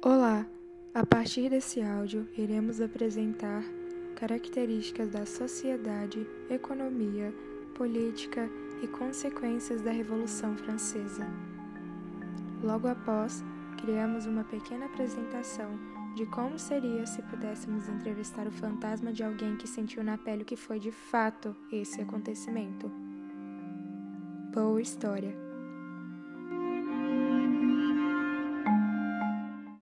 Olá! A partir desse áudio, iremos apresentar características da sociedade, economia, política e consequências da Revolução Francesa. Logo após, criamos uma pequena apresentação de como seria se pudéssemos entrevistar o fantasma de alguém que sentiu na pele o que foi de fato esse acontecimento. Boa História